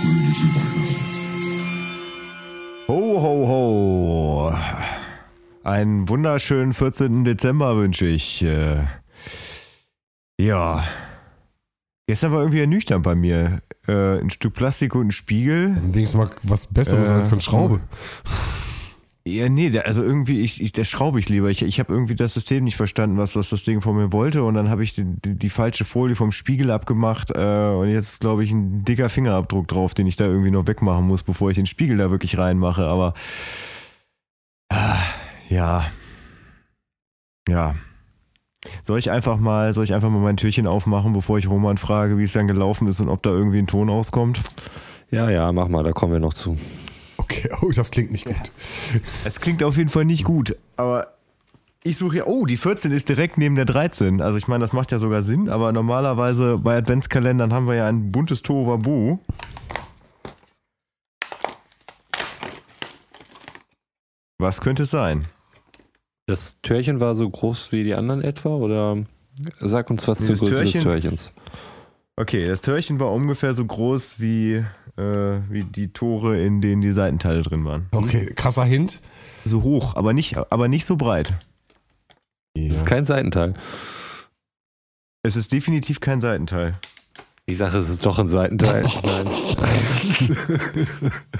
fröhliche Weihnachten. Ho, ho, ho. Einen wunderschönen 14. Dezember wünsche ich. Äh, ja. Gestern war irgendwie ernüchternd bei mir. Äh, ein Stück Plastik und ein Spiegel. Wenigstens mal was Besseres Äh, als von Schraube. Ja, nee, also irgendwie, ich, ich, der schraube ich lieber. Ich, ich habe irgendwie das System nicht verstanden, was, was das Ding von mir wollte. Und dann habe ich die, die, die falsche Folie vom Spiegel abgemacht. Äh, und jetzt ist, glaube ich, ein dicker Fingerabdruck drauf, den ich da irgendwie noch wegmachen muss, bevor ich den Spiegel da wirklich reinmache. Aber ah, ja. Ja. Soll ich einfach mal, soll ich einfach mal mein Türchen aufmachen, bevor ich Roman frage, wie es dann gelaufen ist und ob da irgendwie ein Ton rauskommt? Ja, ja, mach mal, da kommen wir noch zu. Okay, oh, das klingt nicht gut. Es klingt auf jeden Fall nicht gut, aber ich suche ja, oh, die 14 ist direkt neben der 13. Also ich meine, das macht ja sogar Sinn, aber normalerweise bei Adventskalendern haben wir ja ein buntes Tohuwabu. Was könnte es sein? Das Türchen war so groß wie die anderen etwa oder sag uns was das Größe des Türchen- Türchens. Okay, das Türchen war ungefähr so groß wie, äh, wie die Tore, in denen die Seitenteile drin waren. Okay, krasser Hint. So hoch, aber nicht, aber nicht so breit. Das Ja. ist kein Seitenteil. Es ist definitiv kein Seitenteil. Ich sage, es ist doch ein Seitenteil. Nein.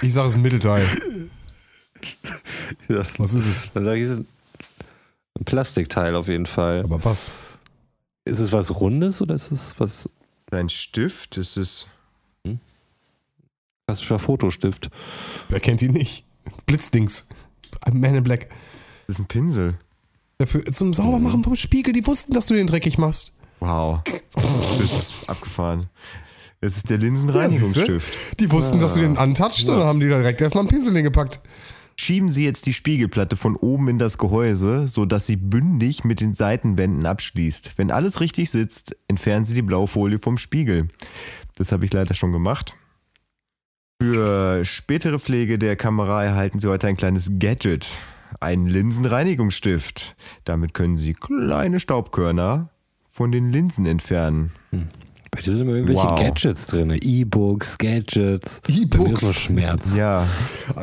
Ich sage es ist ein Mittelteil. Das, Was ist es? dann sage ich, es ist ein Plastikteil auf jeden Fall. Aber was? Ist es was Rundes oder ist es was Ein Stift, es ist. klassischer Fotostift? Wer kennt ihn nicht? Blitzdings. Man in Black. Es ist ein Pinsel. Dafür zum Saubermachen vom Spiegel, die wussten, dass du den dreckig machst. Wow. Das ist abgefahren. Es ist der Linsenreinigungsstift. Die wussten, dass du den antatscht und Ja. dann haben die da direkt erstmal einen Pinsel hingepackt. Schieben Sie jetzt die Spiegelplatte von oben in das Gehäuse, sodass sie bündig mit den Seitenwänden abschließt. Wenn alles richtig sitzt, entfernen Sie die Blaufolie vom Spiegel. Das habe ich leider schon gemacht. Für spätere Pflege der Kamera erhalten Sie heute ein kleines Gadget. Einen Linsenreinigungsstift. Damit können Sie kleine Staubkörner von den Linsen entfernen. Bei dir sind immer irgendwelche Wow. Gadgets drin. E-Books, Gadgets. E-Books. nur Schmerz. Ja,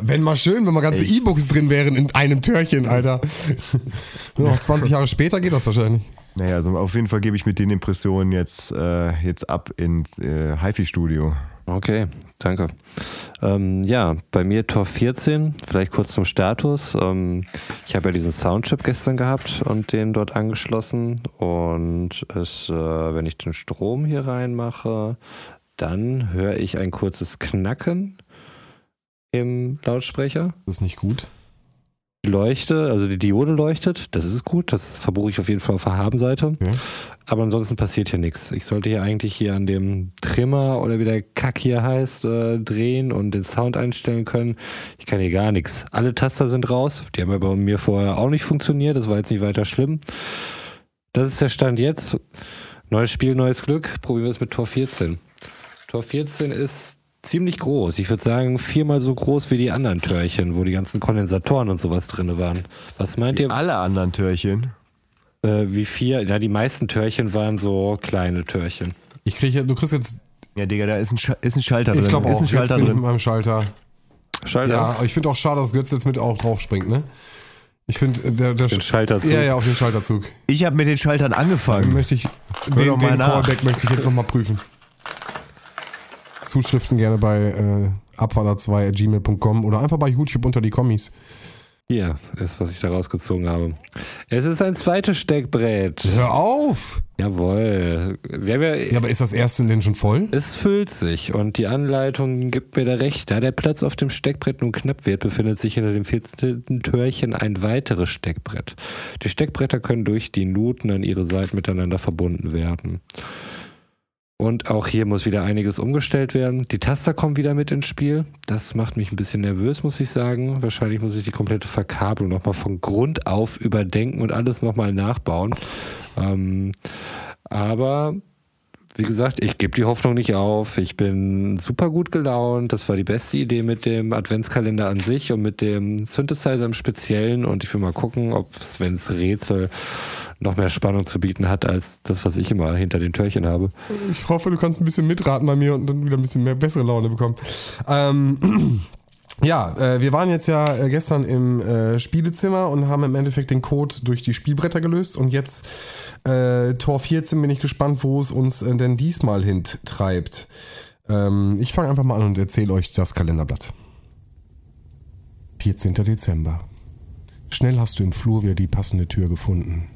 Wenn mal schön, wenn mal ganze? E-Books drin wären in einem Türchen, Alter. Nur noch 20 Jahre später geht das wahrscheinlich. Naja, also auf jeden Fall gebe ich mit den Impressionen jetzt, äh, jetzt ab ins äh, HiFi-Studio. Okay, danke. Ähm, ja, bei mir Tor 14, vielleicht kurz zum Status. Ähm, ich habe ja diesen Soundchip gestern gehabt und den dort angeschlossen. Und es, äh, wenn ich den Strom hier reinmache, dann höre ich ein kurzes Knacken im Lautsprecher. Das ist nicht gut. Die Leuchte, also die Diode leuchtet, das ist gut, das verbuche ich auf jeden Fall auf der Habenseite. Ja. Aber ansonsten passiert hier nichts. Ich sollte hier eigentlich hier an dem Trimmer oder wie der Kack hier heißt, äh, drehen und den Sound einstellen können. Ich kann hier gar nichts. Alle Taster sind raus. Die haben ja bei mir vorher auch nicht funktioniert. Das war jetzt nicht weiter schlimm. Das ist der Stand jetzt. Neues Spiel, neues Glück. Probieren wir es mit Tor 14. Tor 14 ist ziemlich groß. Ich würde sagen, viermal so groß wie die anderen Türchen, wo die ganzen Kondensatoren und sowas drin waren. Was meint ihr? Alle anderen Türchen. Äh, wie vier? Ja, die meisten Türchen waren so kleine Türchen. Ich kriege, du kriegst jetzt, Ja, Digga, da ist ein, Sch ist ein Schalter drin. ich glaube ist auch, ein jetzt Schalter bin ich mit drin. meinem Schalter. Schalter. Ja, aber ich finde auch schade, dass Götz jetzt mit auch drauf springt, ne? Ich finde, äh, der, der Den Schalterzug. Ja, ja, auf den Schalterzug. Ich habe mit den Schaltern angefangen. möchte ich, doch den, den. Callback möchte ich jetzt nochmal prüfen. Zuschriften gerne bei äh, abfaller2.gmail.com oder einfach bei YouTube unter die Kommis. Hier ist, was ich da rausgezogen habe. Es ist ein zweites Steckbrett. Hör auf! Jawohl. Ja, Ja, aber ist das erste denn schon voll? es füllt sich und die Anleitung gibt mir da recht. Da der Platz auf dem Steckbrett nun knapp wird, befindet sich hinter dem 14. Türchen ein weiteres Steckbrett. Die Steckbretter können durch die Nuten an ihre Seiten miteinander verbunden werden. Und auch hier muss wieder einiges umgestellt werden. Die Taster kommen wieder mit ins Spiel. Das macht mich ein bisschen nervös, muss ich sagen. Wahrscheinlich muss ich die komplette Verkabelung nochmal von Grund auf überdenken und alles nochmal nachbauen. Ähm, aber wie gesagt, ich gebe die Hoffnung nicht auf. Ich bin super gut gelaunt. Das war die beste Idee mit dem Adventskalender an sich und mit dem Synthesizer im Speziellen. Und ich will mal gucken, ob Svens Rätsel noch mehr Spannung zu bieten hat, als das, was ich immer hinter den Türchen habe. Ich hoffe, du kannst ein bisschen mitraten bei mir und dann wieder ein bisschen mehr bessere Laune bekommen. Ähm, ja, äh, wir waren jetzt ja äh, gestern im äh, Spielezimmer und haben im Endeffekt den Code durch die Spielbretter gelöst und jetzt äh, Tor 14 bin ich gespannt, wo es uns äh, denn diesmal hintreibt. Ähm, ich fange einfach mal an und erzähle euch das Kalenderblatt. 14. Dezember. Schnell hast du im Flur wieder die passende Tür gefunden.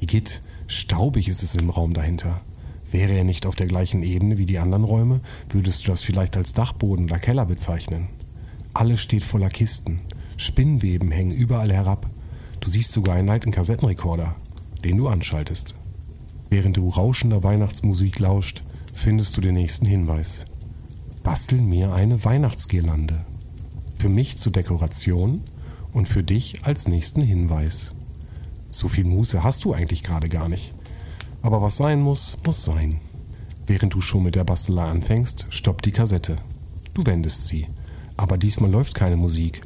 Igitt, staubig ist es im Raum dahinter. Wäre er nicht auf der gleichen Ebene wie die anderen Räume, würdest du das vielleicht als Dachboden oder Keller bezeichnen. Alles steht voller Kisten. Spinnweben hängen überall herab. Du siehst sogar einen alten Kassettenrekorder, den du anschaltest. Während du rauschender Weihnachtsmusik lauscht, findest du den nächsten Hinweis. Bastel mir eine Weihnachtsgirlande. Für mich zur Dekoration und für dich als nächsten Hinweis. So viel Muße hast du eigentlich gerade gar nicht. Aber was sein muss, muss sein. Während du schon mit der Bastelei anfängst, stoppt die Kassette. Du wendest sie. Aber diesmal läuft keine Musik.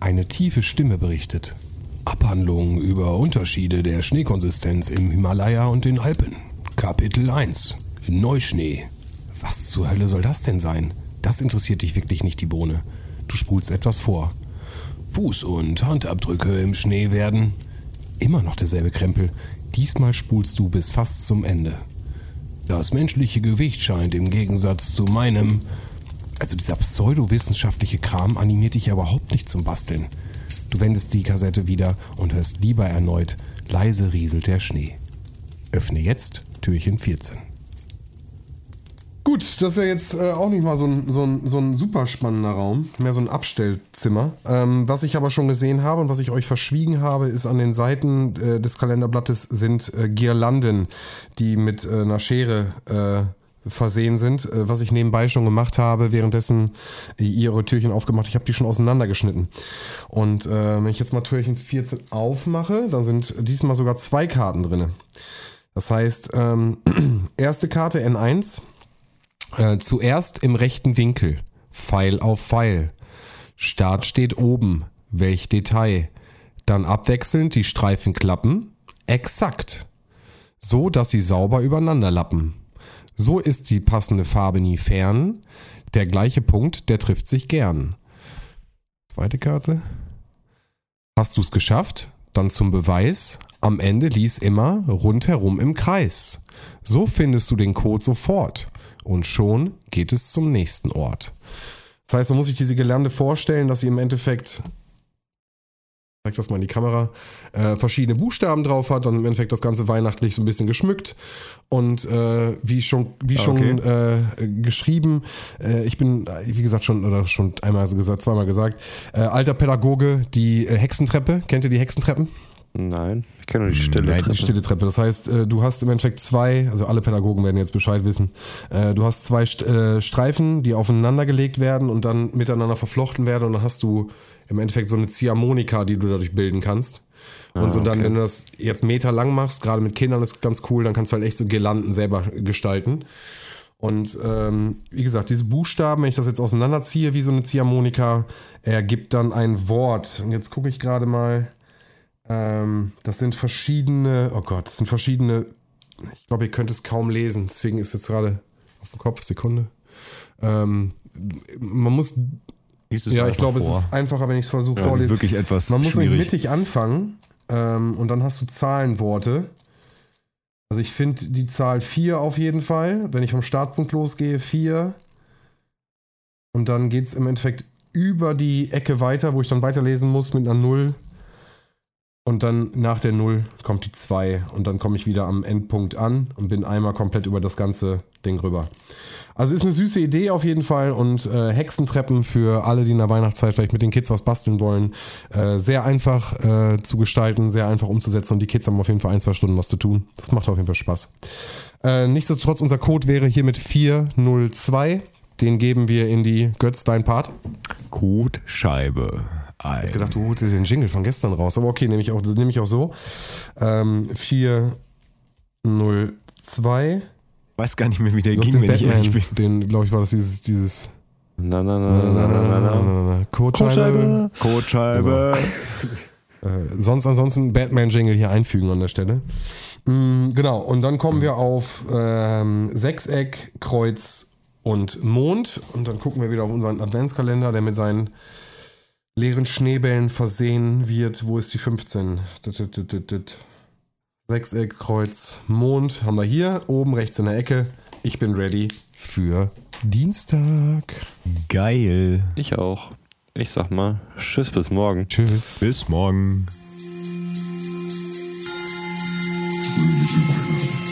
Eine tiefe Stimme berichtet. Abhandlung über Unterschiede der Schneekonsistenz im Himalaya und den Alpen. Kapitel 1. Neuschnee. Was zur Hölle soll das denn sein? Das interessiert dich wirklich nicht die Bohne. Du spulst etwas vor. Fuß- und Handabdrücke im Schnee werden. Immer noch derselbe Krempel. Diesmal spulst du bis fast zum Ende. Das menschliche Gewicht scheint im Gegensatz zu meinem. Also dieser pseudowissenschaftliche Kram animiert dich ja überhaupt nicht zum Basteln. Du wendest die Kassette wieder und hörst lieber erneut leise rieselt der Schnee. Öffne jetzt Türchen 14. Gut, das ist ja jetzt äh, auch nicht mal so ein, so, ein, so ein super spannender Raum, mehr so ein Abstellzimmer. Ähm, was ich aber schon gesehen habe und was ich euch verschwiegen habe, ist an den Seiten äh, des Kalenderblattes sind äh, Girlanden, die mit äh, einer Schere äh, versehen sind, äh, was ich nebenbei schon gemacht habe, währenddessen ihr eure Türchen aufgemacht. Ich habe die schon auseinandergeschnitten. Und äh, wenn ich jetzt mal Türchen 14 aufmache, dann sind diesmal sogar zwei Karten drin. Das heißt, ähm, erste Karte N1 äh, zuerst im rechten Winkel. Pfeil auf Pfeil. Start steht oben. Welch Detail. Dann abwechselnd die Streifen klappen. Exakt. So, dass sie sauber übereinander lappen. So ist die passende Farbe nie fern. Der gleiche Punkt, der trifft sich gern. Zweite Karte. Hast du's geschafft? Dann zum Beweis. Am Ende lies immer rundherum im Kreis. So findest du den Code sofort und schon geht es zum nächsten Ort. Das heißt, man muss sich diese Gelände vorstellen, dass sie im Endeffekt, zeig das mal in die Kamera, äh, verschiedene Buchstaben drauf hat, dann im Endeffekt das Ganze weihnachtlich so ein bisschen geschmückt. Und äh, wie schon, wie Ah, schon äh, geschrieben, äh, ich bin, wie gesagt, schon, oder schon einmal gesagt, zweimal gesagt, äh, alter Pädagoge, die äh, Hexentreppe, kennt ihr die Hexentreppen? Nein, ich kenne nur die Stille. Nein, Die stille Treppe. Das heißt, äh, du hast im Endeffekt zwei, also alle Pädagogen werden jetzt Bescheid wissen. äh, Du hast zwei äh, Streifen, die aufeinander gelegt werden und dann miteinander verflochten werden und dann hast du im Endeffekt so eine Ziehharmonika, die du dadurch bilden kannst. Und so dann, okay. wenn du das jetzt Meter lang machst, gerade mit Kindern ist ganz cool, dann kannst du halt echt so Girlanden selber gestalten. Und ähm, wie gesagt, diese Buchstaben, wenn ich das jetzt auseinanderziehe wie so eine Ziehharmonika, ergibt dann ein Wort. Und jetzt gucke ich gerade mal. Ähm, das sind verschiedene, oh Gott, das sind verschiedene, ich glaube, ihr könnt es kaum lesen, deswegen ist jetzt gerade auf dem Kopf, Sekunde. Ähm, man muss, ja, ich glaube, es ist einfacher, wenn ich es versuche Ja, vorlesen. wirklich etwas Man muss nämlich schwierig. mittig anfangen ähm, und dann hast du Zahlenworte. Also ich finde die Zahl 4 auf jeden Fall. Wenn ich vom Startpunkt losgehe, 4. Und dann geht es im Endeffekt über die Ecke weiter, wo ich dann weiterlesen muss mit einer 0. Und dann nach der 0 kommt die 2. Und dann komme ich wieder am Endpunkt an und bin einmal komplett über das ganze Ding rüber. Also ist eine süße Idee auf jeden Fall und äh, Hexentreppen für alle, die in der Weihnachtszeit vielleicht mit den Kids was basteln wollen. Äh, sehr einfach äh, zu gestalten, sehr einfach umzusetzen und die Kids haben auf jeden Fall ein, zwei Stunden was zu tun. Das macht auf jeden Fall Spaß. Äh, nichtsdestotrotz, unser Code wäre hiermit 402. Den geben wir in die Götz, dein Part. Kotscheibe. Ein. Ich gedacht, du holst dir den Jingle von gestern raus. Aber okay, nehme ich auch, nehme ich auch so. Ähm, 402 weiß gar nicht mehr, wie der Du ging, den wenn ich ehrlich bin. Batman, den, glaube ich, war das dieses, dieses Na, na, na, na, na, na, na, na. Kotscheibe. Kotscheibe. Äh, sonst ansonsten Batman-Jingle hier einfügen an der Stelle. Mm, genau, und dann kommen wir auf ähm, Sechseck, Kreuz und Mond. Und dann gucken wir wieder auf unseren Adventskalender, der mit seinen leeren Schneebällen versehen wird. Wo ist die 15? Dit, dit, dit, dit, dit. Sechseck, Kreuz, Mond haben wir hier, oben rechts in der Ecke. Ich bin ready für Dienstag. Geil. Ich auch. Ich sag mal, tschüss bis morgen. Tschüss. Bis morgen. Fröhliche Weihnachten.